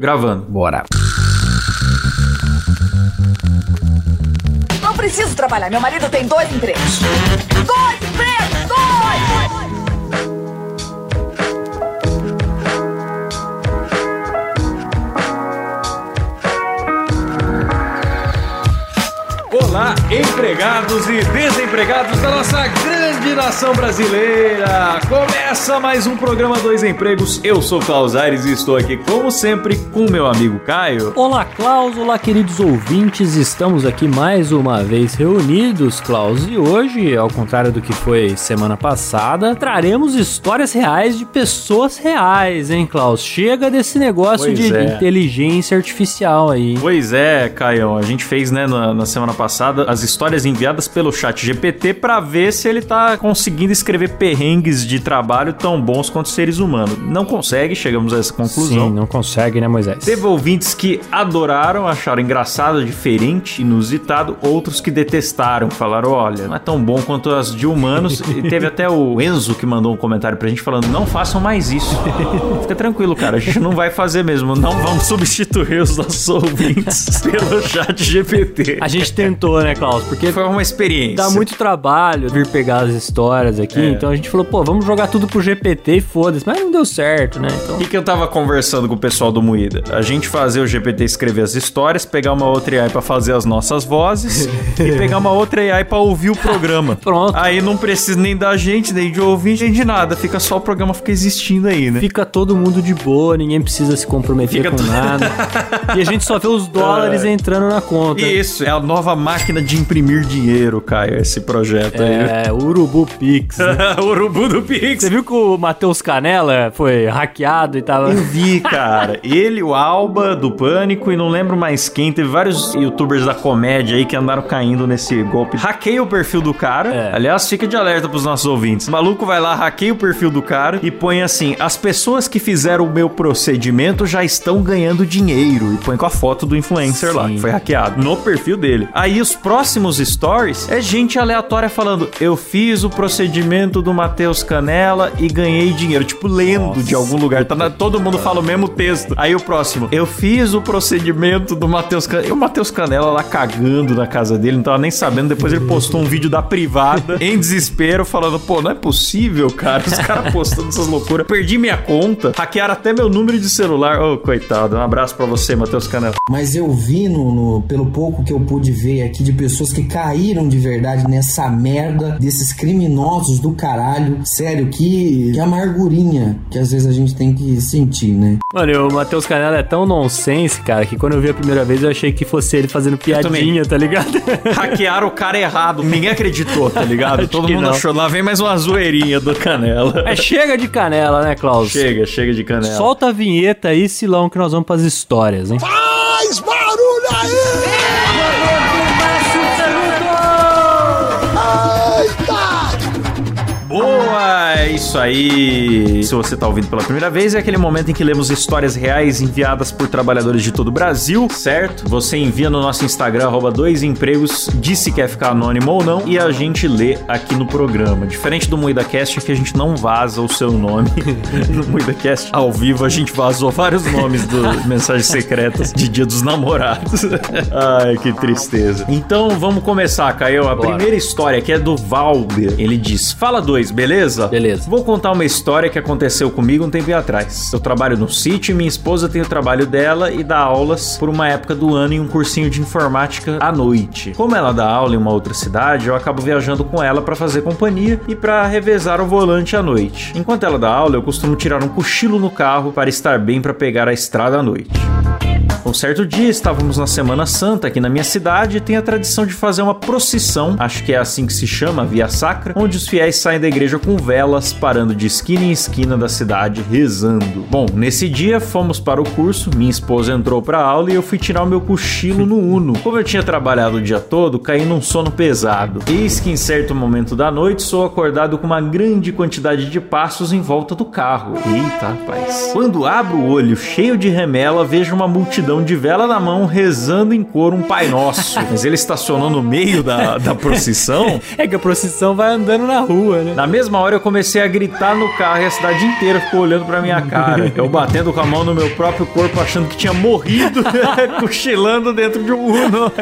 Gravando. Bora. Não preciso trabalhar. Meu marido tem dois empregos. Dois empregos! Dois! Olá, empregados e desempregados da nossa grande nação brasileira! Começa mais um programa Dois Empregos. Eu sou Klaus Aires e estou aqui, como sempre, com meu amigo Caio. Olá, Klaus. Olá, queridos ouvintes. Estamos aqui mais uma vez reunidos, Klaus. E hoje, ao contrário do que foi semana passada, traremos histórias reais de pessoas reais, hein, Klaus? Chega desse negócio Pois de é. inteligência artificial aí. Pois é, Caio, a gente fez, né, na, na semana passada, as histórias enviadas pelo chat GPT pra ver se ele tá conseguindo escrever perrengues de trabalho tão bons quanto seres humanos. Não consegue, chegamos a essa conclusão. Sim, não consegue, né, Moisés? Teve ouvintes que adoraram, acharam engraçado, diferente, inusitado, outros que detestaram, falaram, olha, não é tão bom quanto as de humanos. e teve até o Enzo que mandou um comentário pra gente falando, não façam mais isso. Fica tranquilo, cara, a gente não vai fazer mesmo, não vamos substituir os nossos ouvintes pelo chat GPT. A gente tentou, né, Klaus? Porque Foi uma experiência. dá muito trabalho vir pegar as histórias aqui, É. então a gente falou, pô, vamos jogar tudo pro GPT e foda-se. Mas não deu certo, né? Então... O que, que eu tava conversando com o pessoal do Moída? A gente fazer o GPT escrever as histórias, pegar uma outra AI pra fazer as nossas vozes e pegar uma outra AI pra ouvir o programa. Pronto. Aí não precisa nem da gente, nem de ouvinte, nem de nada. Fica só o programa fica existindo aí, né? Fica todo mundo de boa, ninguém precisa se comprometer Fica com nada. e a gente só vê os dólares entrando na conta. Isso, é a nova máquina de imprimir dinheiro, Caio, esse projeto aí. É, Urubu Pix. né? urubu do Pix. Você viu que o Matheus Canela foi hackeado e tava. Eu vi, cara. Ele, o Alba do Pânico e não lembro mais quem. Teve vários youtubers da comédia aí que andaram caindo nesse golpe. Hackeia o perfil do cara. É. Aliás, fica de alerta pros nossos ouvintes. O maluco vai lá, hackeia o perfil do cara e põe assim: as pessoas que fizeram o meu procedimento já estão ganhando dinheiro. E põe com a foto do influencer lá, Sim. que foi hackeado, no perfil dele. Aí os próximos stories é gente aleatória falando: eu fiz o procedimento do Matheus Canela e ganhei dinheiro. Tipo, lendo de algum lugar. Tá na- todo mundo fala o mesmo texto. Aí o próximo: eu fiz o procedimento do Matheus Canela. E o Matheus Canela lá cagando na casa dele, não tava nem sabendo. Depois ele postou um vídeo da privada, em desespero, falando: pô, não é possível, cara. Os caras postando essas loucuras. Perdi minha conta, hackearam até meu número de celular. Ô, coitado. Um abraço pra você, Matheus Canela. Mas eu vi, no, no- pelo pouco que eu pude ver aqui, de pessoas que caíram de verdade nessa merda desses criminosos do caralho. Sério, que, que amargurinha que às vezes a gente tem que sentir, né? Mano, o Matheus Canela é tão nonsense, cara, que quando eu vi a primeira vez eu achei que fosse ele fazendo piadinha, tá ligado? Hackearam o cara errado. Ninguém acreditou, tá ligado? Todo que mundo não. achou. Lá vem mais uma zoeirinha do Canela. É, chega de canela, né, Klaus? Chega, chega de canela. Solta a vinheta aí, Silão, que nós vamos pras histórias, hein? Boa! É isso aí. Se você tá ouvindo pela primeira vez, é aquele momento em que lemos histórias reais enviadas por trabalhadores de todo o Brasil, certo? Você envia no nosso Instagram, arroba dois empregos, diz se quer ficar anônimo ou não, e a gente lê aqui no programa. Diferente do MuidaCast, que a gente não vaza o seu nome. no MuidaCast, ao vivo, a gente vazou vários nomes do Mensagens Secretas de Dia dos Namorados. Ai, que tristeza. Então, vamos começar, Caio. A Bora. primeira história que é do Valber. Ele diz: Fala dois, beleza? Beleza. Vou contar uma história que aconteceu comigo um tempo atrás. Eu trabalho no sítio e minha esposa tem o trabalho dela e dá aulas por uma época do ano em um cursinho de informática à noite. Como ela dá aula em uma outra cidade, eu acabo viajando com ela para fazer companhia e para revezar o volante à noite. Enquanto ela dá aula, eu costumo tirar um cochilo no carro para estar bem para pegar a estrada à noite. Um certo dia estávamos na Semana Santa aqui na minha cidade e tem a tradição de fazer uma procissão, acho que é assim que se chama, via sacra, onde os fiéis saem da igreja com velas, parando de esquina em esquina da cidade rezando. Bom, nesse dia fomos para o curso, minha esposa entrou para aula e eu fui tirar o meu cochilo no Uno. Como eu tinha trabalhado o dia todo, caí num sono pesado. Eis que em certo momento da noite sou acordado com uma grande quantidade de passos em volta do carro. Eita, rapaz. Quando abro o olho cheio de remela, vejo uma multidão de vela na mão rezando em coro um Pai Nosso. Mas ele estacionou no meio da, da procissão. É que a procissão vai andando na rua, né? Na mesma hora eu comecei a gritar no carro e a cidade inteira ficou olhando pra minha cara. Eu batendo com a mão no meu próprio corpo, achando que tinha morrido, cochilando dentro de um Uno.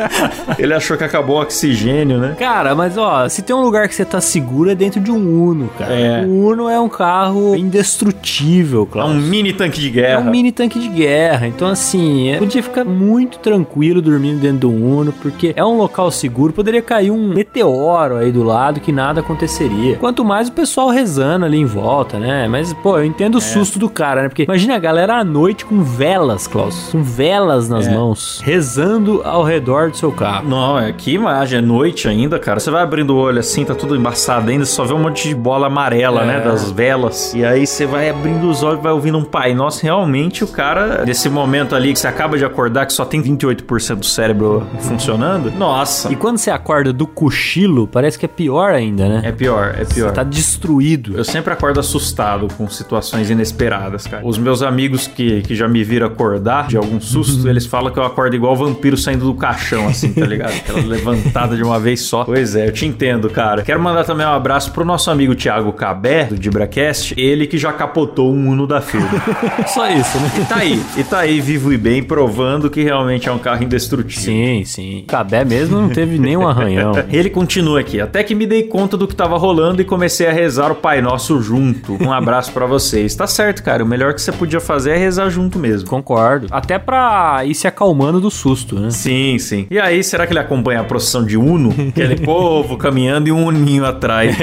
Ele achou que acabou o oxigênio, né? Cara, mas ó, se tem um lugar que você tá seguro é dentro de um Uno, cara. É. O Uno é um carro indestrutível, É Klaus. um mini tanque de É guerra. um mini tanque de guerra. Então, assim, é- podia ficar muito tranquilo dormindo dentro do Uno, porque é um local seguro. Poderia cair um meteoro aí do lado que nada aconteceria. Quanto mais o pessoal rezando ali em volta, né? Mas, pô, eu entendo o susto do cara, né? Porque imagina a galera à noite com velas, Klaus. Com velas nas É. mãos, rezando ao redor do seu carro. Não, é que imagem, é noite ainda, cara. Você vai abrindo o olho assim, tá tudo embaçado ainda, só vê um monte de bola amarela, É. né, das velas. E aí você vai abrindo os olhos, vai ouvindo um pai. Nossa, realmente o cara, nesse momento ali que você acaba de acordar, que só tem 28% do cérebro funcionando, nossa. E quando você acorda do cochilo, parece que é pior ainda, né? É pior, é pior. Você tá destruído. Eu sempre acordo assustado com situações inesperadas, cara. Os meus amigos que, que já me viram acordar de algum susto, eles falam que eu acordo igual vampiro saindo do caixão, assim, tá ligado? Aquela levantada de uma vez só. Pois é, eu te entendo, cara. Quero mandar também um abraço pro nosso amigo Thiago Cabé, do Dibracast, ele que já capotou um Uno da Field. Só isso, né? E tá aí, e tá aí vivo e bem, provando que realmente é um carro indestrutível. Sim, sim. Cabé mesmo não teve nenhum arranhão. Ele continua aqui. Até que me dei conta do que tava rolando e comecei a rezar o Pai Nosso junto. Um abraço pra vocês. Tá certo, cara. O melhor que você podia fazer é rezar junto mesmo. Concordo. Até pra ir se acalmando do susto, né? Sim, sim. E aí, será que ele acompanha a procissão de Uno? Aquele povo caminhando e um uninho atrás.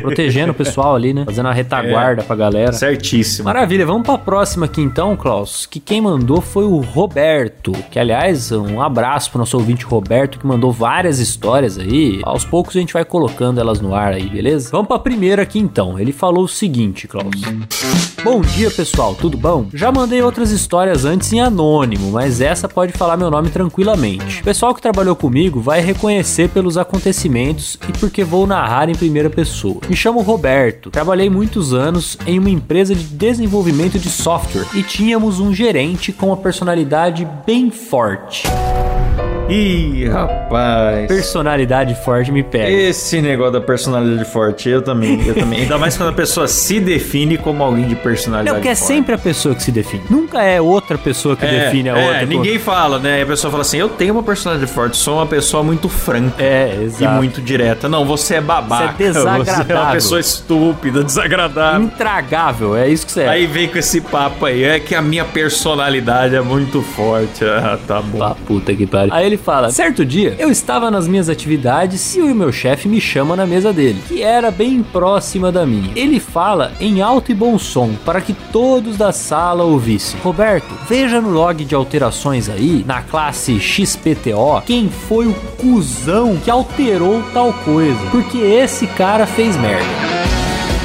Protegendo o pessoal ali, né? Fazendo a retaguarda pra galera. Certíssimo. Maravilha, vamos pra próxima aqui então, Klaus. Que quem mandou foi o Roberto. Que aliás, um abraço pro nosso ouvinte Roberto, que mandou várias histórias aí. Aos poucos a gente vai colocando elas no ar aí, beleza? Vamos pra primeira aqui então. Ele falou o seguinte, Klaus. Bom dia, pessoal, tudo bom? Já mandei outras histórias antes em anônimo, mas essa pode falar meu nome tranquilamente. O pessoal que trabalhou comigo vai reconhecer pelos acontecimentos e porque vou narrar em primeira pessoa. Me chamo Roberto, trabalhei muitos anos em uma empresa de desenvolvimento de software e tínhamos um gerente com uma personalidade bem forte. Ih, rapaz. Personalidade forte me pega. Esse negócio da personalidade forte, eu também, eu também. Ainda mais quando a pessoa se define como alguém de personalidade Não, porque é forte. sempre a pessoa que se define. Nunca é outra pessoa que É, define a é, outra. ninguém fala, né? A pessoa fala assim: eu tenho uma personalidade forte, sou uma pessoa muito franca. É, E exato. muito direta. Não, você é babaca. Você é desagradável. Você é uma pessoa estúpida, desagradável. Intragável, é isso que você é. Aí vem com esse papo aí, é que a minha personalidade é muito forte. Ah, tá bom. Pá, puta que pariu. Aí ele fala: certo dia, eu estava nas minhas atividades e o meu chefe me chama na mesa dele, que era bem próxima da minha. Ele fala em alto e bom som para que todos da sala ouvissem. Roberto, veja no log de alterações aí, na classe XPTO, quem foi o cuzão que alterou tal coisa. Porque esse cara fez merda.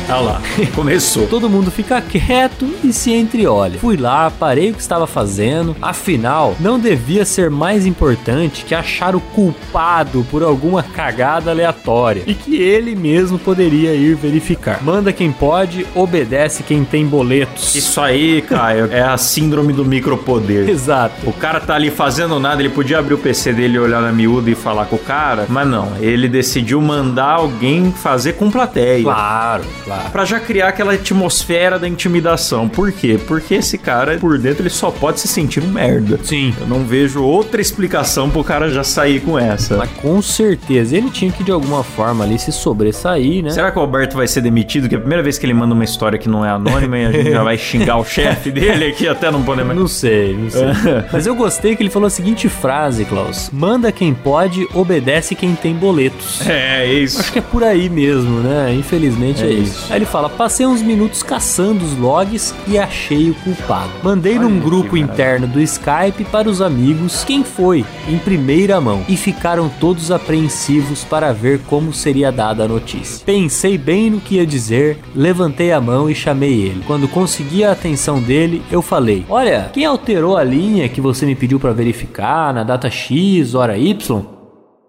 Olha lá, começou. Todo mundo fica quieto e se entreolha. Fui lá, parei o que estava fazendo. Afinal, não devia ser mais importante que achar o culpado por alguma cagada aleatória e que ele mesmo poderia ir verificar. Manda quem pode, obedece quem tem boletos. Isso aí, Caio, é a síndrome do micropoder. Exato. O cara tá ali fazendo nada, ele podia abrir o PC dele, olhar na miúda e falar com o cara, mas não, ele decidiu mandar alguém fazer com plateia. Claro, claro. Pra já criar aquela atmosfera da intimidação. Por quê? Porque esse cara, por dentro, ele só pode se sentir um merda. Sim. Eu não vejo outra explicação pro cara já sair com essa. Mas com certeza ele tinha que de alguma forma ali se sobressair, né? Será que o Alberto vai ser demitido? Que é a primeira vez que ele manda uma história que não é anônima e a gente já vai xingar o chefe dele aqui até não poder mais. Não sei, não sei. Mas eu gostei que ele falou a seguinte frase, Klaus: Manda quem pode, obedece quem tem boletos. É, é isso. Acho que é por aí mesmo, né? Infelizmente é, É isso. isso. Aí ele fala: passei uns minutos caçando os logs e achei o culpado. Mandei Olha num grupo interno do Skype para os amigos quem foi, em primeira mão, e ficaram todos apreensivos para ver como seria dada a notícia. Pensei bem no que ia dizer, levantei a mão e chamei ele. Quando consegui a atenção dele, eu falei: Olha, quem alterou a linha que você me pediu para verificar na data X, hora Y?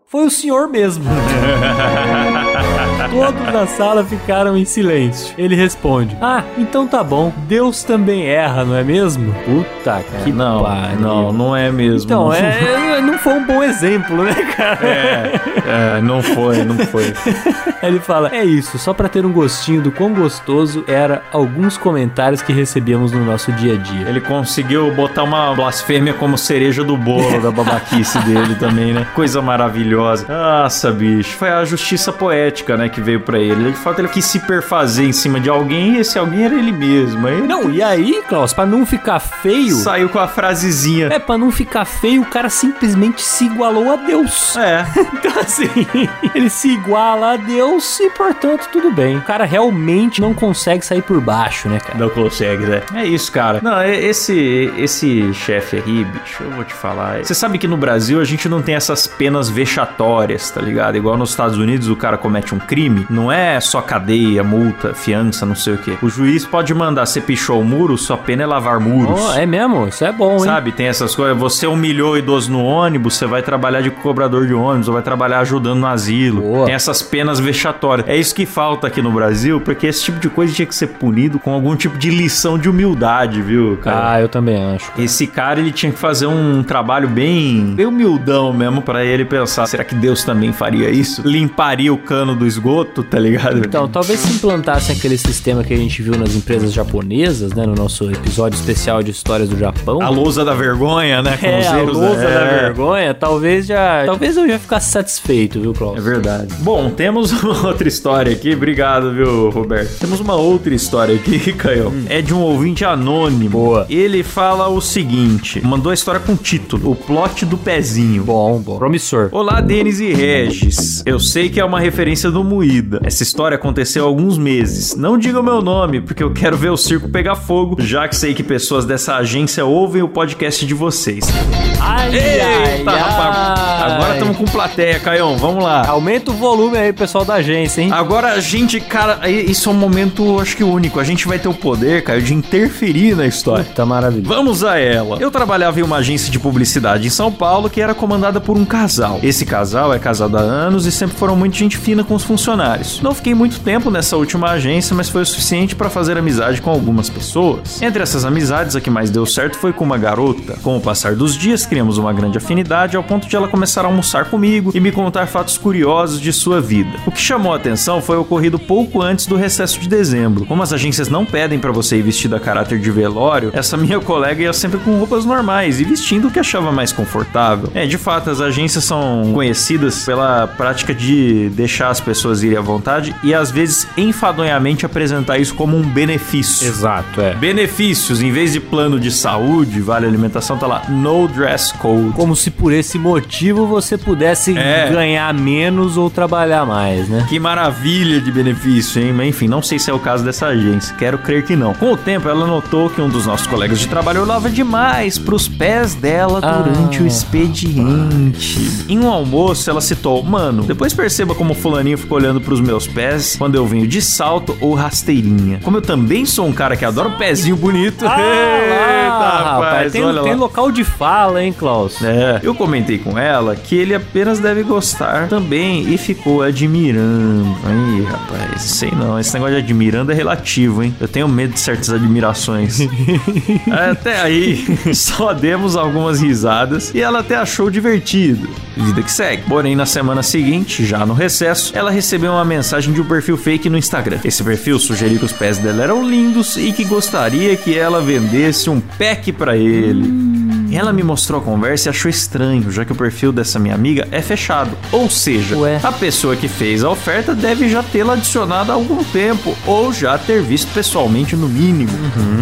Foi o senhor mesmo. Todos na sala ficaram em silêncio. Ele responde: Ah, então tá bom. Deus também erra, não é mesmo? Puta que não, pariu. não, não é mesmo. Então, não. é, não foi um bom exemplo, né, cara? É, é, não foi, não foi. Ele fala: É isso, só pra ter um gostinho do quão gostoso era alguns comentários que recebíamos no nosso dia a dia. Ele conseguiu botar uma blasfêmia como cereja do bolo da babaquice dele também, né? Coisa maravilhosa. Nossa, bicho. Foi a justiça poética, né, que veio pra ele. De fato, ele quis se perfazer em cima de alguém e esse alguém era ele mesmo. Aí Não, e aí, Klaus, pra não ficar feio. saiu com a frasezinha. É, pra não ficar feio, o cara simplesmente se igualou a Deus. É. Então, assim, ele se iguala a Deus e, portanto, tudo bem. O cara realmente não consegue sair por baixo, né, cara? Não consegue, né? É isso, cara. Não, é- esse esse chefe aí, bicho, eu vou te falar. Você sabe que no Brasil a gente não tem essas penas vexatórias, tá ligado? Igual nos Estados Unidos o cara comete um crime, não é só cadeia, multa, fiança, não sei o quê. O juiz pode mandar, você pichou o muro, sua pena é lavar muros. Oh, é mesmo? Isso é bom, hein? Sabe, tem essas coisas. Você humilhou o idoso no ônibus, você vai trabalhar de cobrador de ônibus, ou vai trabalhar ajudando no asilo. Boa. Tem essas penas vexatórias. É isso que falta aqui no Brasil, porque esse tipo de coisa tinha que ser punido com algum tipo de lição de humildade, viu, cara? Ah, eu também acho. Esse cara, ele tinha que fazer um trabalho bem, bem humildão mesmo pra ele pensar, será que Deus também faria isso? Limparia o cano do esgoto, tá ligado? Então, talvez se implantassem aquele sistema que a gente viu nas empresas japonesas, né? No nosso episódio especial de histórias do Japão. a lousa da vergonha, né? Com É, a lousa né? da É. vergonha, talvez já. Talvez eu já ficasse satisfeito, viu, Klaus? É verdade. Bom, temos uma outra história aqui. Obrigado, viu, Roberto? Temos uma outra história aqui, Caio. É de um ouvinte anônimo. Boa. Ele fala o seguinte: mandou a história com título: O plot do pezinho. Bom, bom. Promissor. Olá, Denis e Regis. Eu sei que é uma referência do Moída. Essa história aconteceu há alguns meses. Não diga o meu nome, porque eu quero ver o circo pegar fogo, já que sei que pessoas dessa agência ouvem o podcast de vocês. Ai, Eita, rapaz. ai. Agora estamos com plateia, Caião. Vamos lá. Aumenta o volume aí, pessoal da agência, hein? Agora a gente, cara, isso é um momento, acho que único. A gente vai ter o poder, Caio, de interferir na história. Tá maravilhoso. Vamos a ela. Eu trabalhava em uma agência de publicidade em São Paulo que era comandada por um casal. Esse casal é casado há anos e sempre foram muito gente fina com os funcionários. Não fiquei muito tempo nessa última agência, mas foi o suficiente para fazer amizade com algumas pessoas. Entre essas amizades, a que mais deu certo foi com uma garota. Com o passar dos dias, criamos uma grande afinidade ao ponto de ela começar a almoçar comigo e me contar fatos curiosos de sua vida. O que chamou a atenção foi ocorrido pouco antes do recesso de dezembro. Como as agências não pedem para você ir vestido a caráter de velório, essa minha colega ia sempre com roupas normais e vestindo o que achava mais confortável. É, de fato, as agências são conhecidas pela prática de deixar as pessoas irem à vontade e às vezes enfadonhamente apresentar isso como um benefício. Exato, é. Benefícios, em vez de plano de saúde, vale alimentação, tá lá no dress code. Como se por esse motivo você pudesse É. ganhar menos ou trabalhar mais, né? Que maravilha de benefício, hein? Mas enfim, não sei se é o caso dessa agência. Quero crer que não. Com o tempo, ela notou que um dos nossos colegas de trabalho olhava demais pros pés dela Ah. durante o expediente. Em um almoço, ela citou: Mano, depois perceba como o fulaninho ficou olhando pros meus pés quando eu venho de salto ou rasteirinha. Como eu também sou um cara que adora um pezinho bonito. Ah, rapaz, tem, olha tem lá. local de fala, hein, Klaus? É, eu comentei com ela que ele apenas deve gostar também e ficou admirando. Aí, rapaz, sei não, esse negócio de admirando é relativo, hein? Eu tenho medo de certas admirações. até aí, só demos algumas risadas e ela até achou divertido. Vida que segue. Porém, na semana seguinte, já no recesso, ela recebeu uma mensagem de um perfil fake no Instagram. Esse perfil sugeriu que os pés dela eram lindos e que gostaria que ela vendesse um pack pra ele. Ela me mostrou a conversa e achou estranho, já que o perfil dessa minha amiga é fechado. Ou seja, Ué. a pessoa que fez a oferta deve já tê-la adicionado há algum tempo, ou já ter visto pessoalmente no mínimo.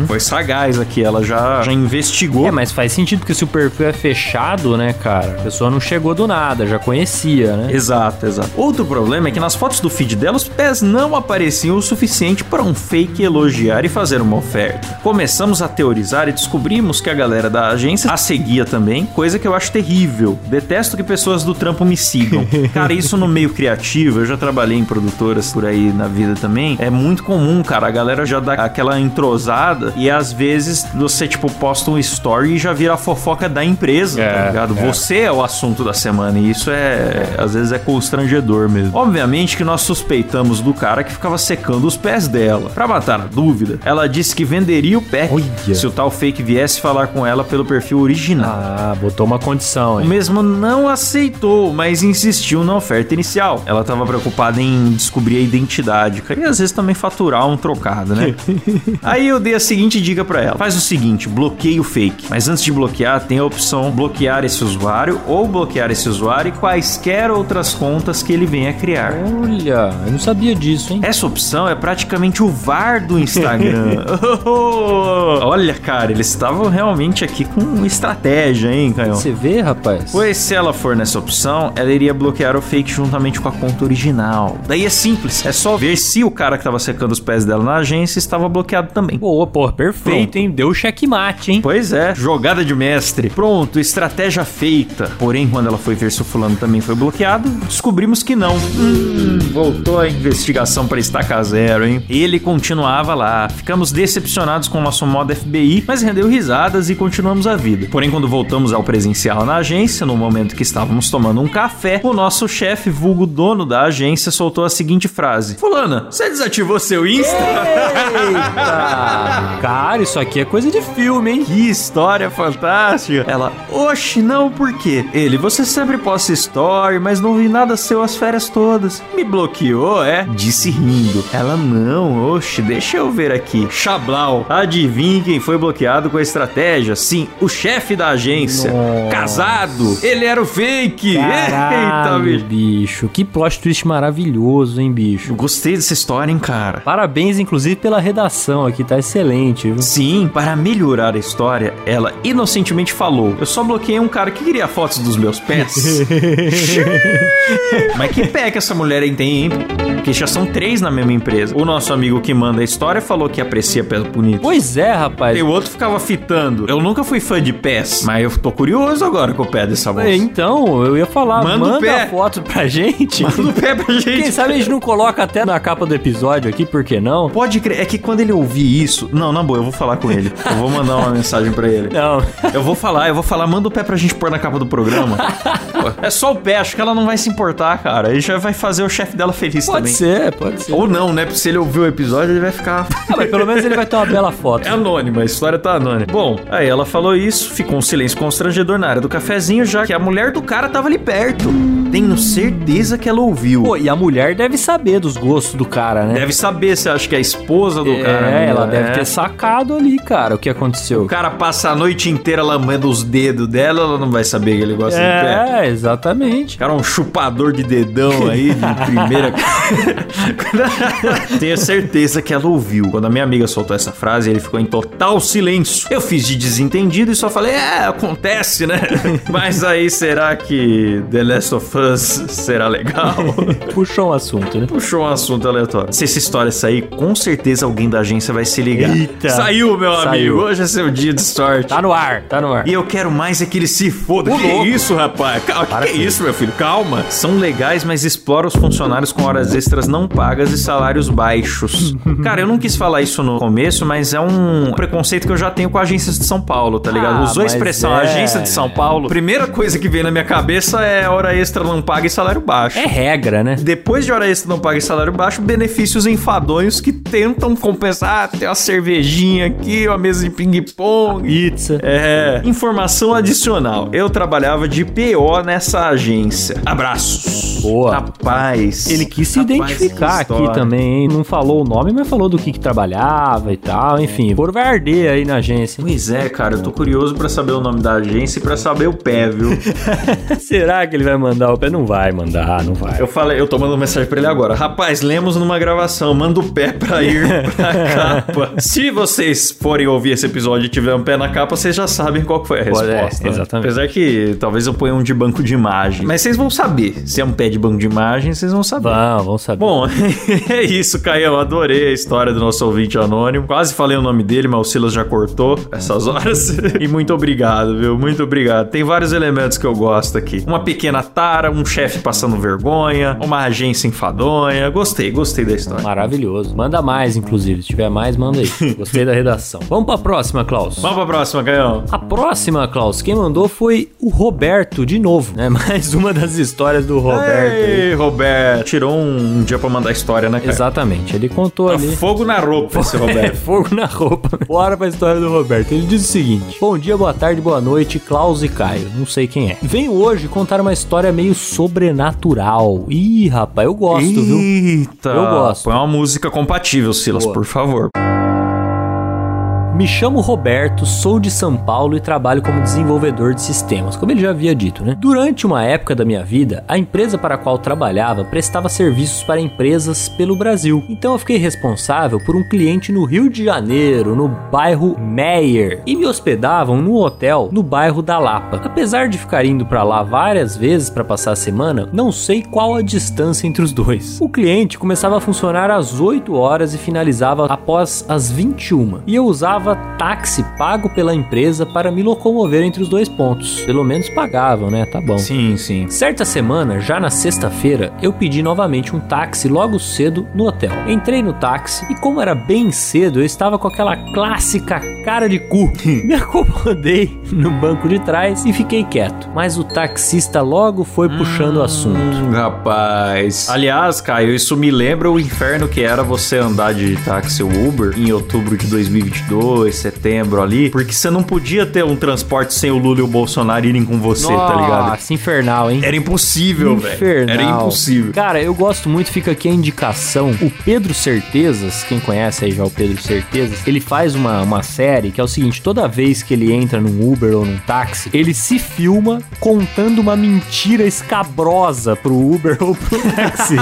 Foi sagaz aqui, ela já, já investigou. É, mas faz sentido porque se o perfil é fechado, né, cara? A pessoa não chegou do nada, já conhecia, né? Exato, exato. Outro problema é que nas fotos do feed dela os pés não apareciam o suficiente para um fake elogiar e fazer uma oferta. Começamos a teorizar e descobrimos que a galera da agência seguia também, coisa que eu acho terrível. Detesto que pessoas do trampo me sigam. Cara, isso no meio criativo, eu já trabalhei em produtoras por aí na vida também, é muito comum, cara. A galera já dá aquela entrosada e às vezes você, tipo, posta um story e já vira a fofoca da empresa, É, tá ligado? é. Você é o assunto da semana e isso é, às vezes é constrangedor mesmo. Obviamente que nós suspeitamos do cara que ficava secando os pés dela. Pra matar a dúvida, ela disse que venderia o pé Olha. se o tal fake viesse falar com ela pelo perfil original. Ah, botou uma condição, O hein? mesmo não aceitou, mas insistiu na oferta inicial. Ela tava preocupada em descobrir a identidade, cara, e às vezes também faturar um trocado, né? Aí eu dei a seguinte dica pra ela: faz o seguinte, bloqueie o fake. Mas antes de bloquear, tem a opção bloquear esse usuário ou bloquear esse usuário e quaisquer outras contas que ele venha criar. Olha, eu não sabia disso, hein? Essa opção é praticamente o VAR do Instagram. Olha, cara, eles estavam realmente aqui com estratégia, hein, Canhão? Você vê, rapaz? Pois se ela for nessa opção, ela iria bloquear o fake juntamente com a conta original. Daí é simples, é só ver se o cara que tava secando os pés dela na agência estava bloqueado também. Boa, pô, perfeito, hein? Deu checkmate, hein? Pois é, jogada de mestre. Pronto, estratégia feita. Porém, quando ela foi ver se o fulano também foi bloqueado, descobrimos que não. Hum, voltou a investigação para estaca zero, hein? Ele continuava lá. Ficamos decepcionados com o nosso modo FBI, mas rendeu risadas e continuamos a vida. Porém, quando voltamos ao presencial na agência, no momento que estávamos tomando um café, o nosso chefe, vulgo dono da agência, soltou a seguinte frase: Fulana, você desativou seu Insta? Eita! Cara, isso aqui é coisa de filme, hein? Que história fantástica! Ela, oxe, não, por quê? Ele, você sempre posta story, mas não vi nada seu as férias todas. Me bloqueou, é? Disse rindo. Ela, não, oxe, deixa eu ver aqui. Chablau, adivinhe quem foi bloqueado com a estratégia? Sim, o chefe da agência. Nossa. Casado. Ele era o fake. Eita, Caralho, bicho. bicho. Que plot twist maravilhoso, hein, bicho? Eu gostei dessa história, hein, cara. Parabéns, inclusive, pela redação aqui, tá excelente, viu? Sim, para melhorar a história, ela inocentemente falou: Eu só bloqueei um cara que queria fotos dos meus pés. Mas que pé que essa mulher aí tem, hein? Porque já são três na mesma empresa. O nosso amigo que manda a história falou que aprecia pés bonitos. Pois é, rapaz. E o outro ficava fitando. Eu nunca fui fã de pés, mas eu tô curioso agora com o pé dessa moça. É, Então, eu ia falar, Manda o manda, pé. a foto pra gente. Manda o pé pra gente. Quem sabe a gente não coloca até na capa do episódio aqui, por que não? Pode crer, é que quando ele ouvir isso. Não, na boa, eu vou falar com ele. Eu vou mandar uma mensagem pra ele. Não. Eu vou falar, eu vou falar, manda o pé pra gente pôr na capa do programa. É só o pé, acho que ela não vai se importar, cara. Aí já vai fazer o chefe dela feliz Pode também. ser, pode ser. Ou não, né? Porque se ele ouvir o episódio, ele vai ficar. Ah, mas pelo menos ele vai ter uma bela foto. É anônima, a história tá anônima. Bom, aí ela falou isso, ficou um silêncio constrangedor na área do cafezinho, já que a mulher do cara tava ali perto. Tenho certeza que ela ouviu. Pô, e a mulher deve saber dos gostos do cara, né? Deve saber se acha que é a esposa do é, cara. né? ela deve É. ter sacado ali, cara, o que aconteceu. O cara passa a noite inteira lambendo os dedos dela, ela não vai saber que ele gosta de pé. É, exatamente. O cara é um chupador de dedão aí, de primeira. Tenho certeza que ela ouviu. Quando a minha amiga soltou essa frase, ele ficou em total silêncio. Eu fiz de desentendido e só falei, é, acontece, né? Mas aí será que The Last of Será legal? Puxou um assunto, né? Puxou um assunto aleatório. Se essa história sair, com certeza alguém da agência vai se ligar. Eita. Saiu, meu Saiu. amigo. Hoje é seu dia de sorte. Tá no ar, tá no ar. E eu quero mais é que ele se foda. Que louco. isso, rapaz? Calma, Para que, é isso, meu filho? Calma. São legais, mas exploram os funcionários com horas extras não pagas e salários baixos. Cara, eu não quis falar isso no começo, mas é um preconceito que eu já tenho com agências de São Paulo, tá ligado? Ah, Usou a expressão é. agência de São Paulo. Primeira coisa que vem na minha cabeça é hora extra não paga e salário baixo. É regra, né? Depois de hora extra não paga e salário baixo, benefícios enfadonhos que tentam compensar. Ah, tem uma cervejinha aqui, uma mesa de ping-pong. Pizza. É, informação adicional. Eu trabalhava de PO nessa agência. Abraços. Boa. Rapaz. Ele quis se Rapaz, identificar aqui também, hein? Não falou o nome, mas falou do que, que trabalhava e tal. Enfim, por vai arder aí na agência. Pois é, cara, eu tô curioso. pra saber o nome da agência e pra saber o pé, viu? Será que ele vai mandar o Não vai mandar, não vai. Eu falei, eu tô mandando mensagem pra ele agora. Rapaz, lemos numa gravação, manda o pé pra ir pra capa. Se vocês forem ouvir esse episódio e tiver um pé na capa, vocês já sabem qual foi a é, resposta. né? exatamente. Apesar que talvez eu ponha um de banco de imagem. Mas vocês vão saber. Se é um pé de banco de imagem, vocês vão saber. Vamos, vamos saber. Bom, é isso, Caio. Adorei a história do nosso ouvinte anônimo. Quase falei o nome dele, mas o Silas já cortou essas horas. e muito obrigado, viu? Muito obrigado. Tem vários elementos que eu gosto aqui: uma pequena tara, um chefe passando vergonha, uma agência enfadonha. Gostei, gostei da história. Maravilhoso. Manda mais, inclusive. Se tiver mais, manda aí. Gostei da redação. Vamos pra próxima, Klaus. Vamos pra próxima, Caio. A próxima, Klaus, quem mandou foi o Roberto, de novo, né? Mais uma das histórias do Roberto. aí. Ei, Roberto. Tirou um dia pra mandar história, né, Caio? Exatamente, ele contou Tá ali. fogo na roupa esse É, Roberto. fogo na roupa. Bora pra história do Roberto. Ele diz o seguinte: Bom dia, boa tarde, boa noite, Klaus e Caio. Não sei quem é. Venho hoje contar uma história meio sobrenatural. Ih, rapaz, eu gosto, viu? Eita. Eu gosto. Põe uma música compatível, Silas, Boa. por favor. Me chamo Roberto, sou de São Paulo e trabalho como desenvolvedor de sistemas, como ele já havia dito, né? Durante uma época da minha vida, a empresa para a qual trabalhava prestava serviços para empresas pelo Brasil. Então eu fiquei responsável por um cliente no Rio de Janeiro, no bairro Meyer, e me hospedavam no hotel no bairro da Lapa. Apesar de ficar indo para lá várias vezes para passar a semana, não sei qual a distância entre os dois. O cliente começava a funcionar às 8 horas e finalizava após as 21. E eu usava táxi pago pela empresa para me locomover entre os dois pontos. Pelo menos pagavam, né? Tá bom. Sim, sim. Certa semana, já na sexta-feira, eu pedi novamente um táxi logo cedo no hotel. Entrei no táxi e, como era bem cedo, eu estava com aquela clássica cara de cu. Me acomodei no banco de trás e fiquei quieto. Mas o taxista logo foi puxando o assunto. Hum, rapaz. Aliás, Caio, isso me lembra o inferno que era você andar de táxi ou Uber em outubro de 2022, setembro ali, porque você não podia ter um transporte sem o Lula e o Bolsonaro irem com você, tá ligado? Nossa, infernal, hein? Era impossível, velho. Infernal. Era impossível. Cara, eu gosto muito, fica aqui a indicação. O Pedro Certezas, quem conhece aí já o Pedro Certezas, ele faz uma, uma série que é o seguinte: toda vez que ele entra num Uber ou num táxi, ele se filma contando uma mentira escabrosa pro Uber ou pro táxi.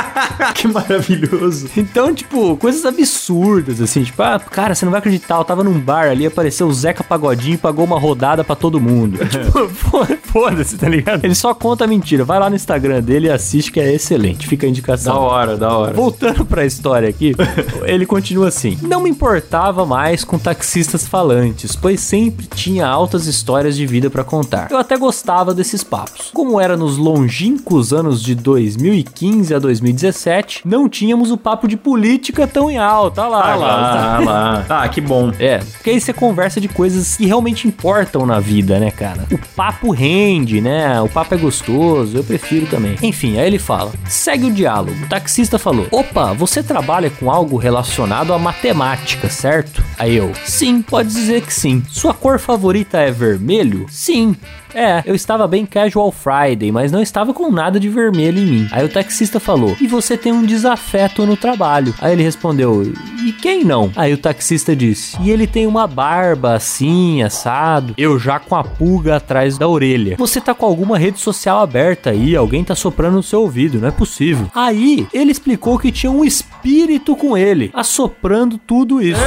que maravilhoso. Então, tipo, coisas absurdas, assim, tipo, ah, cara, você não vai acreditar, eu tava num bar ali, apareceu o Zeca Pagodinho e pagou uma rodada pra todo mundo. tipo, foda- foda-se, tá ligado? Ele só conta mentira. Vai lá no Instagram dele e assiste que é excelente. Fica a Da indicação. hora, da hora. Voltando pra história aqui, ele continua assim: Não me importava mais com taxistas falantes, pois sempre tinha altas histórias de vida pra contar. Eu até gostava desses papos. Como era nos longínquos anos de 2015 a 2017, não tínhamos o papo de política tão em alta. Olha lá, olha lá. lá, ah lá. Ah, que bom. É, porque aí você conversa de coisas que realmente importam na vida, né, cara? O papo rende, né? O papo é gostoso, eu prefiro também. Enfim, aí ele fala: segue o diálogo. O taxista falou: opa, você trabalha com algo relacionado à matemática, certo? Aí eu: sim, pode dizer que sim. Sua cor favorita é vermelho? Sim. É, eu estava bem casual Friday, mas não estava com nada de vermelho em mim. Aí o taxista falou: E você tem um desafeto no trabalho? Aí ele respondeu: E quem não? Aí o taxista disse: E ele tem uma barba assim, assado. Eu já com a pulga atrás da orelha. Você tá com alguma rede social aberta aí? Alguém tá soprando no seu ouvido, não é possível. Aí ele explicou que tinha um espírito com ele, assoprando tudo isso.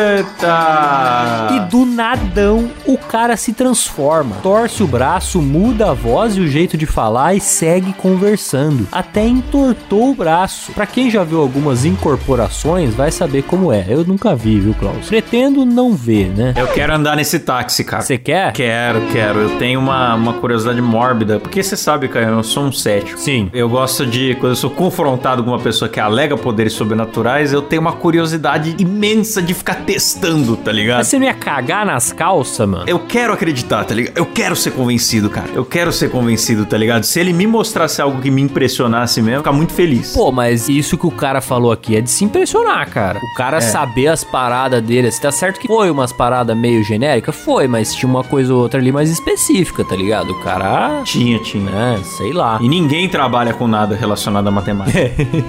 Yeah. Eita! E do nadão, o cara se transforma. Torce o braço, muda a voz e o jeito de falar e segue conversando. Até entortou o braço. Pra quem já viu algumas incorporações, vai saber como é. Eu nunca vi, viu, Klaus? Pretendo não ver, né? Eu quero andar nesse táxi, cara. Você quer? Quero, quero. Eu tenho uma, uma curiosidade mórbida. Porque você sabe, cara, eu sou um cético. Sim. Eu gosto de, quando eu sou confrontado com uma pessoa que alega poderes sobrenaturais, eu tenho uma curiosidade imensa de ficar testando, tá ligado? Mas você não ia cagar nas calças, mano? Eu quero acreditar, tá ligado? Eu quero ser convencido, cara. Eu quero ser convencido, tá ligado? Se ele me mostrasse algo que me impressionasse mesmo, eu ficar muito feliz. Pô, mas isso que o cara falou aqui é de se impressionar, cara. O cara saber as paradas dele. Tá certo que foi umas paradas meio genéricas? Foi, mas tinha uma coisa ou outra ali mais específica, tá ligado? O cara. Tinha, tinha. É, sei lá. E ninguém trabalha com nada relacionado à matemática.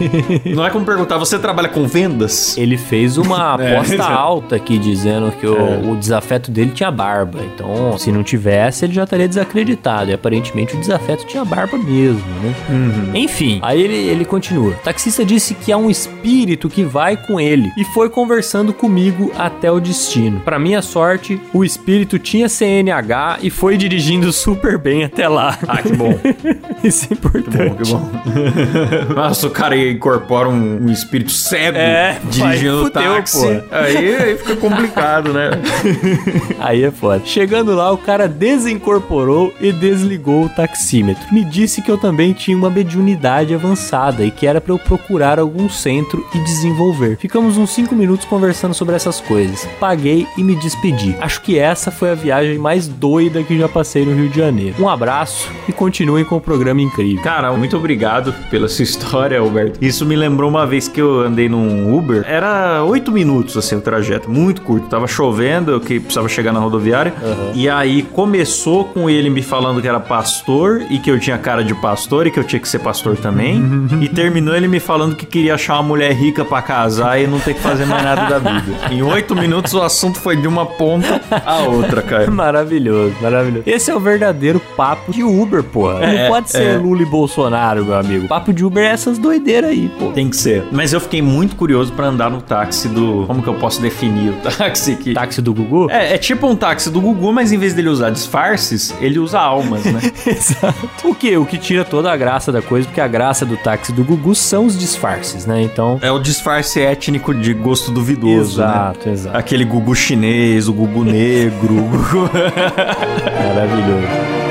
Não é como perguntar, você trabalha com vendas? Ele fez uma É, aposta exato. alta nota aqui dizendo que o, o desafeto dele tinha barba. Então, se não tivesse, ele já estaria desacreditado. E aparentemente o desafeto tinha barba mesmo, né? Enfim, aí ele, ele continua. O taxista disse que há um espírito que vai com ele e foi conversando comigo até o destino. Pra minha sorte, o espírito tinha CNH e foi dirigindo super bem até lá. Ah, que bom. Isso é importante. Que bom. Nossa, o cara incorpora um, um espírito cego É, dirigindo o táxi. pô. Aí, aí fica complicado, né? Aí é foda. Chegando lá, o cara desincorporou e desligou o taxímetro. Me disse que eu também tinha uma mediunidade avançada e que era pra eu procurar algum centro e desenvolver. Ficamos uns 5 minutos conversando sobre essas coisas. Paguei e me despedi. Acho que essa foi a viagem mais doida que já passei no Rio de Janeiro. Um abraço e continuem com o programa incrível. Cara, muito obrigado pela sua história, Alberto. Isso me lembrou uma vez que eu andei num Uber. Era oito minutos, assim, o trajeto. Muito curto. Tava chovendo, eu que precisava chegar na rodoviária. E aí começou com ele me falando que era pastor e que eu tinha cara de pastor e que eu tinha que ser pastor também. e terminou ele me falando que queria achar uma mulher rica pra casar e não ter que fazer mais nada da vida. Em oito minutos o assunto foi de uma ponta a outra, cara. Maravilhoso, maravilhoso. Esse é o verdadeiro papo de Uber, porra. É, Não pode ser é. Lula e Bolsonaro, meu amigo. Papo de Uber é essas doideiras aí, pô. Tem que ser. Mas eu fiquei muito curioso pra andar no táxi do. Como que eu posso definir o táxi aqui? Táxi do Gugu? É, é tipo um táxi do Gugu, mas em vez dele usar disfarces, ele usa almas, né? Exato. O que? O que tira toda a graça da coisa, porque a graça do táxi do Gugu são os disfarces, né? Então. é o disfarce étnico de gosto duvidoso, né? exato, exato. Aquele Gugu chinês, o Gugu negro, o Gugu... Maravilhoso.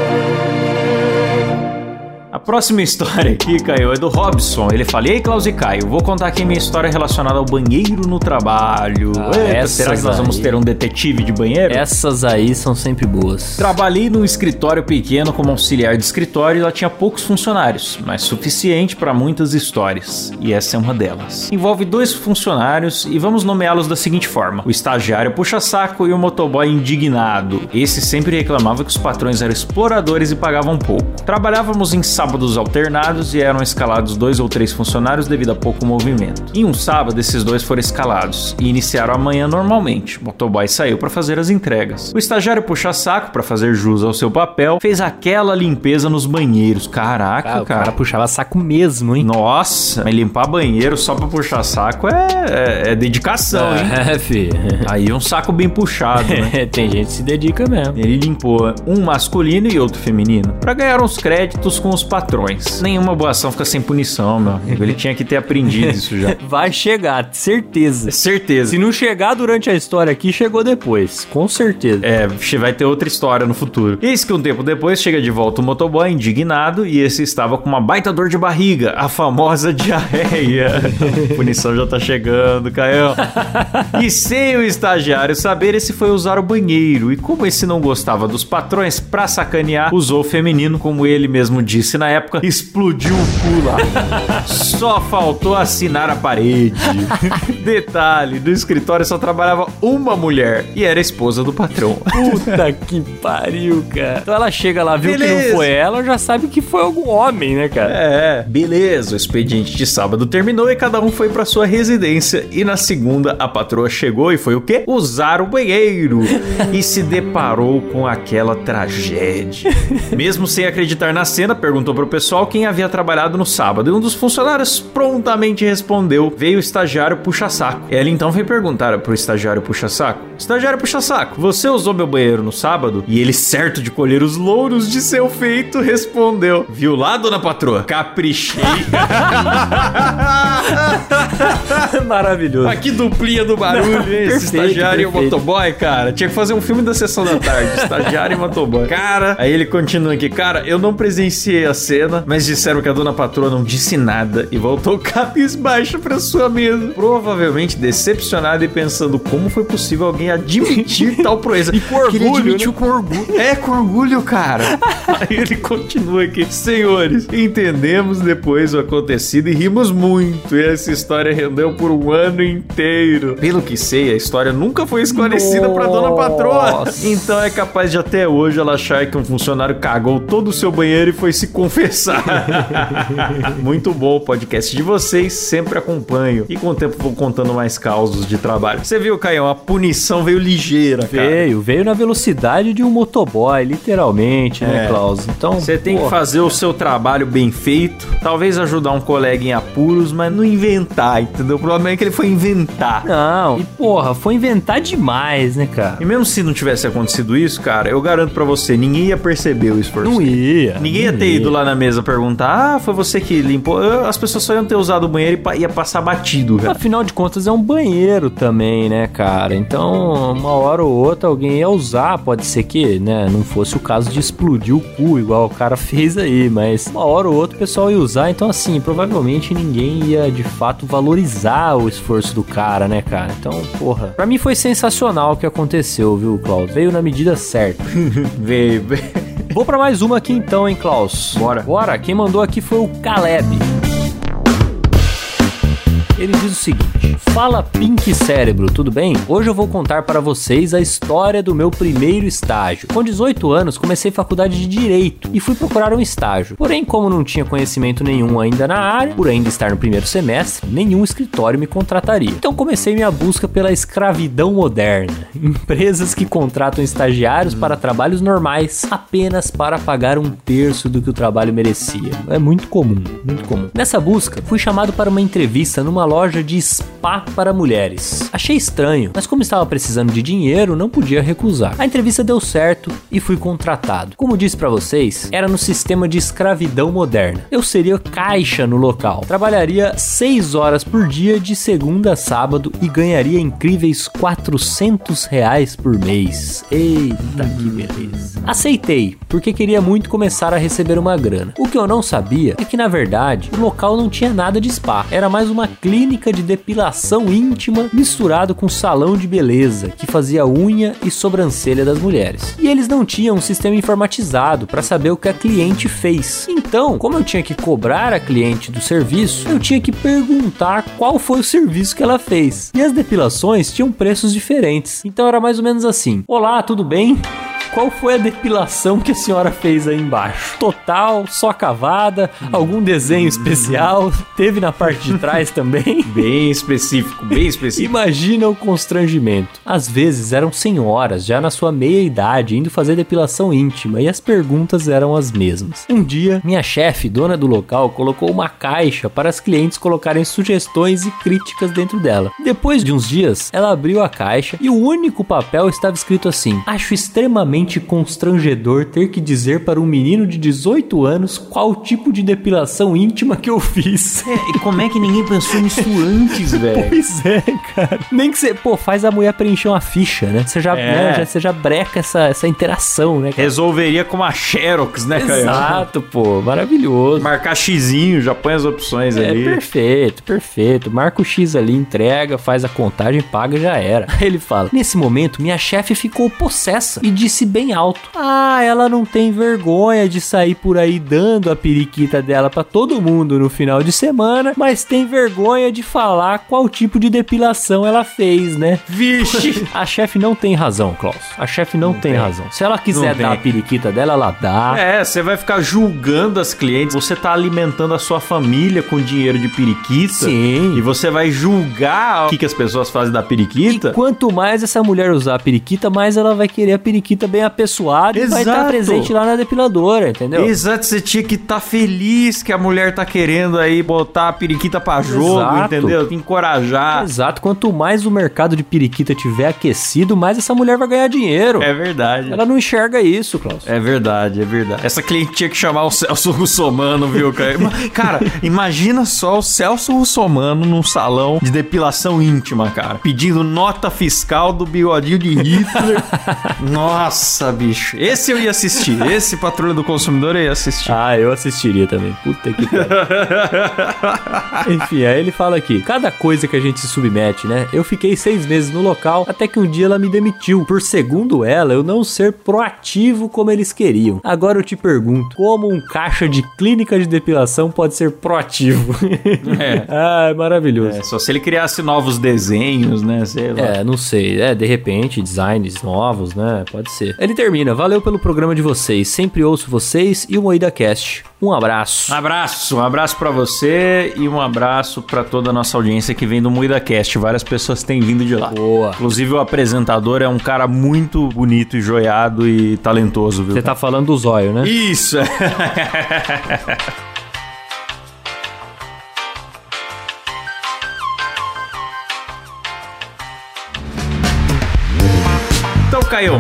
A próxima história aqui, Caio, é do Robson. Ele fala: E aí, Klaus e Caio, vou contar aqui minha história relacionada ao banheiro no trabalho. Ah, Eita, será que nós vamos aí. ter um detetive de banheiro? Essas aí são sempre boas. Trabalhei num escritório pequeno como auxiliar de escritório e lá tinha poucos funcionários, mas suficiente para muitas histórias. E essa é uma delas. Envolve dois funcionários e vamos nomeá-los da seguinte forma: o estagiário puxa-saco e o motoboy indignado. Esse sempre reclamava que os patrões eram exploradores e pagavam pouco. Trabalhávamos em sábados alternados e eram escalados dois ou três funcionários devido a pouco movimento. Em um sábado, esses dois foram escalados e iniciaram a manhã normalmente. O motoboy saiu para fazer as entregas. O estagiário puxa-saco para fazer jus ao seu papel fez aquela limpeza nos banheiros. Caraca, Ah, o cara cara. puxava saco mesmo, hein? Nossa, mas limpar banheiro só pra puxar saco é, é, é dedicação, hein? É, fi. Aí um saco bem puxado, né? Tem gente que se dedica mesmo. Ele limpou um masculino e outro feminino para ganhar uns créditos com os patrões. Nenhuma boa ação fica sem punição, meu amigo. Ele tinha que ter aprendido isso já. Vai chegar, certeza. Certeza. Se não chegar durante a história aqui, chegou depois. Com certeza. É, vai ter outra história no futuro. Eis que um tempo depois chega de volta o motoboy indignado e esse estava com uma baita dor de barriga, a famosa diarreia. a punição já tá chegando, Caio. E sem o estagiário saber, esse foi usar o banheiro. E como esse não gostava dos patrões, pra sacanear, usou o feminino, como ele mesmo disse na época, explodiu o cu lá. Só faltou assinar a parede. Detalhe, no escritório só trabalhava uma mulher e era a esposa do patrão. Puta que pariu, cara. Então ela chega lá, viu que Beleza. não foi ela, já sabe que foi algum homem, né, cara? É, beleza. O expediente de sábado terminou e cada um foi pra sua residência. E na segunda, a patroa chegou e foi o quê? Usar o banheiro. E se deparou com aquela tragédia. Mesmo sem acreditar na cena, perguntou pro pessoal quem havia trabalhado no sábado. E um dos funcionários prontamente respondeu: veio o estagiário puxa-saco. Ela então veio perguntar pro estagiário puxa-saco: Estagiário puxa-saco, você usou meu banheiro no sábado? E ele, certo de colher os louros de seu feito, respondeu: Viu lá, dona patroa? Caprichei. Maravilhoso. Ah, que duplinha do barulho, hein? Esse Perfeito, estagiário e o perfeito. motoboy, cara. Tinha que fazer um filme da sessão da tarde. estagiário e motoboy. Cara, aí ele continua aqui. Cara, eu não presenciei a cena, mas disseram que a dona patroa não disse nada e voltou cabisbaixo pra sua mesa. Provavelmente decepcionado e pensando como foi possível alguém admitir tal proeza. E com orgulho, ele admitiu com orgulho. É, com orgulho, cara. aí ele continua aqui. Senhores, entendemos depois o acontecido e rimos muito. E essa história rendeu por um ano inteiro. Pelo que sei, a história nunca foi esclarecida pra dona patroa. Nossa. Então é capaz de até hoje ela achar que um funcionário cagou todo o seu banheiro e foi se confessar. Muito bom o podcast de vocês, sempre acompanho. E com o tempo vou contando mais causos de trabalho. Você viu, Caio, a punição veio ligeira, cara. Veio, veio na velocidade de um motoboy, literalmente, né, É. Klaus? Então, Você tem que fazer o seu trabalho bem feito, talvez ajudar um colega em apuros, mas não inventar, entendeu? O problema é que ele foi inventar. Não, e porra, foi inventar demais, né, cara? E mesmo se não tivesse acontecido isso, cara, eu garanto pra você, ninguém ia perceber o esforço. Não ia. Ninguém ia não ter ido lá na mesa perguntar, ah, foi você que limpou. As pessoas só iam ter usado o banheiro e ia passar batido, cara. Afinal de contas, é um banheiro também, né, cara? Então, uma hora ou outra alguém ia usar. Pode ser que, né, não fosse o caso de explodir o cu, igual o cara fez aí, mas uma hora ou outra o pessoal ia usar. Então, assim, provavelmente ninguém ia de fato valorizar o esforço do cara, né, cara? Então, porra. Pra mim foi sensacional o que aconteceu, viu, Klaus? Veio na medida certa. Veio, veio. Vou pra mais uma aqui então, hein, Klaus? Bora. Bora. Quem mandou aqui foi o Caleb. Ele diz o seguinte: Fala Pink Cérebro, tudo bem? Hoje eu vou contar para vocês a história do meu primeiro estágio. Com 18 anos, comecei faculdade de Direito e fui procurar um estágio. Porém, como não tinha conhecimento nenhum ainda na área, por ainda estar no primeiro semestre, nenhum escritório me contrataria. Então comecei minha busca pela escravidão moderna. Empresas que contratam estagiários para trabalhos normais apenas para pagar um terço do que o trabalho merecia. É muito comum, muito comum. Nessa busca, fui chamado para uma entrevista numa loja de spa para mulheres. Achei estranho, mas como estava precisando de dinheiro, não podia recusar. A entrevista deu certo e fui contratado. Como disse para vocês, era no sistema de escravidão moderna. Eu seria caixa no local. Trabalharia 6 horas por dia de segunda a sábado e ganharia incríveis 400 reais por mês. Eita, que beleza. Aceitei, porque queria muito começar a receber uma grana. O que eu não sabia é que, na verdade, o local não tinha nada de spa. Era mais uma clínica de depilação íntima misturado com salão de beleza, que fazia unha e sobrancelha das mulheres. E eles não tinham um sistema informatizado para saber o que a cliente fez. Então, como eu tinha que cobrar a cliente do serviço, eu tinha que perguntar qual foi o serviço que ela fez. E as depilações tinham preços diferentes. Então era mais ou menos assim: Olá, tudo bem? Qual foi a depilação que a senhora fez aí embaixo? Total, só cavada, algum desenho especial? Teve na parte de trás também? Bem específico, bem específico. Imagina o constrangimento. Às vezes eram senhoras, já na sua meia idade, indo fazer depilação íntima e as perguntas eram as mesmas. Um dia, minha chefe, dona do local, colocou uma caixa para as clientes colocarem sugestões e críticas dentro dela. Depois de uns dias, ela abriu a caixa e o único papel estava escrito assim: Acho extremamente constrangedor ter que dizer para um menino de 18 anos qual tipo de depilação íntima que eu fiz. É, e como é que ninguém pensou nisso antes, velho? Pois é, cara. Nem que você, pô, faz a mulher preencher uma ficha, né? Você já, É. né, já, você já breca essa, essa interação, né, cara? Resolveria com uma Xerox, né, Caio? Exato, pô, maravilhoso. Marcar xizinho, já põe as opções É ali. perfeito, perfeito. Marca o X ali, entrega, faz a contagem, paga e já era. Aí ele fala: Nesse momento, minha chefe ficou possessa e disse bem alto: Ah, ela não tem vergonha de sair por aí dando a periquita dela pra todo mundo no final de semana, mas tem vergonha de falar qual tipo de depilação ela fez, né? Vixe! A chefe não tem razão, Klaus. A chefe não, tem, tem. razão. Se ela quiser Não dar a periquita dela, ela dá. É, você vai ficar julgando as clientes, você tá alimentando a sua família com dinheiro de periquita. Sim. E você vai julgar o que, que as pessoas fazem da E periquita. quanto mais essa mulher usar a periquita, mais ela vai querer a periquita bem apessoada e vai estar Exato. presente lá na depiladora, entendeu? Exato, você tinha que estar feliz que a mulher tá querendo aí botar a periquita pra jogo, Exato. entendeu? Encorajar. Exato, quanto mais o mercado de periquita tiver aquecido, mais essa mulher vai ganhar dinheiro. É verdade. Ela não enxerga isso, Klaus. É verdade, é verdade. Essa cliente tinha que chamar o Celso Russomano, viu, cara? Cara, imagina só o Celso Russomano num salão de depilação íntima, cara. Pedindo nota fiscal do bigodinho de Hitler. Nossa, bicho. Esse eu ia assistir. Esse Patrulha do Consumidor eu ia assistir. Ah, eu assistiria também. Puta que pariu. Enfim, aí ele fala aqui: cada coisa que a gente se submete, né? Eu fiquei seis meses no local até que um dia ela me demitiu. Por segundo ela, eu não ser proativo como eles queriam. Agora eu te pergunto: como um caixa de clínica de depilação pode ser proativo? É. ah, é maravilhoso. É, só se ele criasse novos desenhos, né? Sei lá. É, não sei. É, de repente, designs novos, né? Pode ser. Ele termina. Valeu pelo programa de vocês. Sempre ouço vocês e o Moída Cast. Um abraço. Um abraço, um abraço para você e um abraço para toda a nossa audiência que vem do Moída Cast. Várias pessoas têm vindo de lá. Boa. Inclusive o apresentador é um cara muito bonito e joiado e talentoso, viu? Você tá falando do zóio, né? Isso.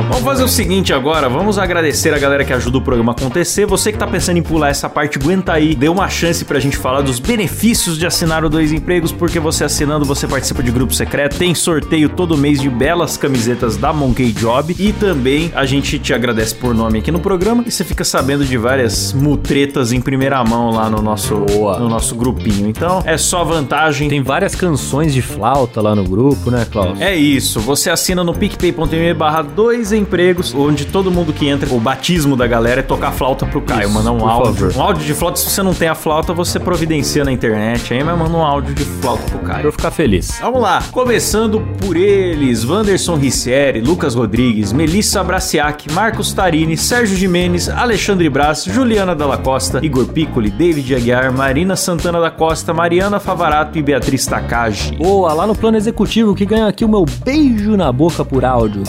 Vamos fazer o seguinte agora. Vamos agradecer a galera que ajuda o programa a acontecer. Você que tá pensando em pular essa parte, aguenta aí. Dê uma chance pra gente falar dos benefícios de assinar o Dois Empregos, porque você assinando, você participa de grupo secreto, tem sorteio todo mês de belas camisetas da Monkey Job e também a gente te agradece por nome aqui no programa e você fica sabendo de várias mutretas em primeira mão lá no nosso, Boa. no nosso grupinho. Então, é só vantagem. Tem várias canções de flauta lá no grupo, né, Klaus? É isso, você assina no picpay.me barra dois empregos, onde todo mundo que entra, o batismo da galera é tocar flauta pro Caio, Isso, mandar um áudio. favor. Um áudio de flauta, se você não tem a flauta, você providencia na internet aí, mas manda um áudio de flauta pro Pra Caio. eu ficar feliz. Vamos lá, começando por eles: Wanderson Ricieri, Lucas Rodrigues, Melissa Braciac, Marcos Tarini, Sérgio Jimenez, Alexandre Braz, Juliana Dalla Costa, Igor Piccoli, David Aguiar, Marina Santana da Costa, Mariana Favarato e Beatriz Takagi. Boa, lá no plano executivo que ganha aqui o meu beijo na boca por áudio.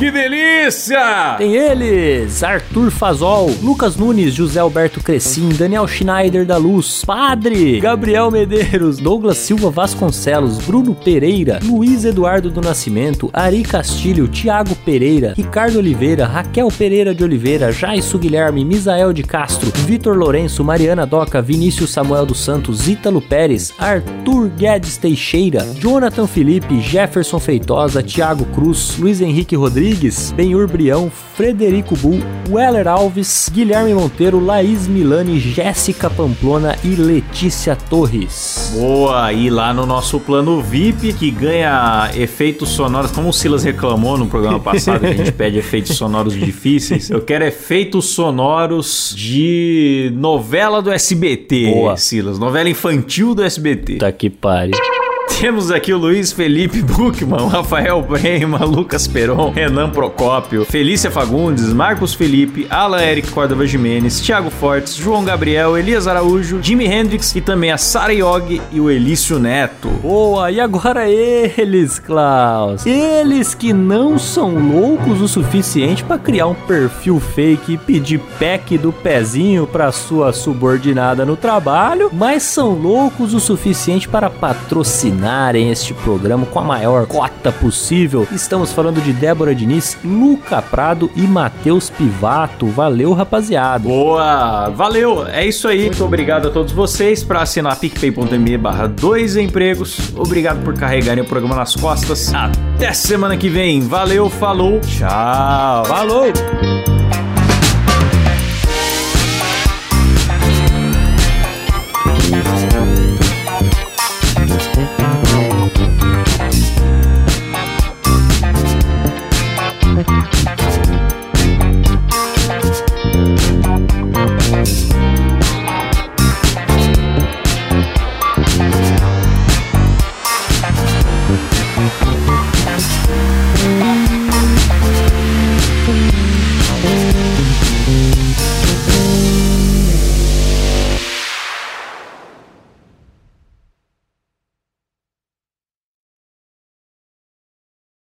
Que delícia! Tem eles: Arthur Fazol, Lucas Nunes, José Alberto Crescim, Daniel Schneider da Luz, Padre, Gabriel Medeiros, Douglas Silva Vasconcelos, Bruno Pereira, Luiz Eduardo do Nascimento, Ari Castilho, Tiago Pereira, Ricardo Oliveira, Raquel Pereira de Oliveira, Jaisso Guilherme, Misael de Castro, Vitor Lourenço, Mariana Doca, Vinícius Samuel dos Santos, Ítalo Pérez, Arthur Guedes Teixeira, Jonathan Felipe, Jefferson Feitosa, Tiago Cruz, Luiz Henrique Rodrigues, Benhur Brião, Frederico Bull, Weller Alves, Guilherme Monteiro, Laís Milani, Jéssica Pamplona e Letícia Torres. Boa, e lá no nosso plano VIP, que ganha efeitos sonoros, como o Silas reclamou no programa passado, que a gente pede efeitos sonoros difíceis. Eu quero efeitos sonoros de novela do SBT, Boa. Silas. Novela infantil do SBT. Tá que pare. Temos aqui o Luiz Felipe Buchmann, Rafael Brema, Lucas Peron, Renan Procópio, Felícia Fagundes, Marcos Felipe, Alan Eric Córdova Jimenez, Thiago Fortes, João Gabriel, Elias Araújo, Jimi Hendrix e também a Sara Yogi e o Elício Neto. Boa, e agora eles, Klaus? Eles que não são loucos o suficiente pra criar um perfil fake e pedir pack do pezinho pra sua subordinada no trabalho, mas são loucos o suficiente para patrocinarem este programa com a maior cota possível. Estamos falando de Débora Diniz, Luca Prado e Matheus Pivato. Valeu, rapaziada. Boa, valeu, é isso aí. Muito obrigado a todos vocês para assinar picpay.me barra dois empregos. Obrigado por carregarem o programa nas costas. Até semana que vem. Valeu, falou, tchau. Falou!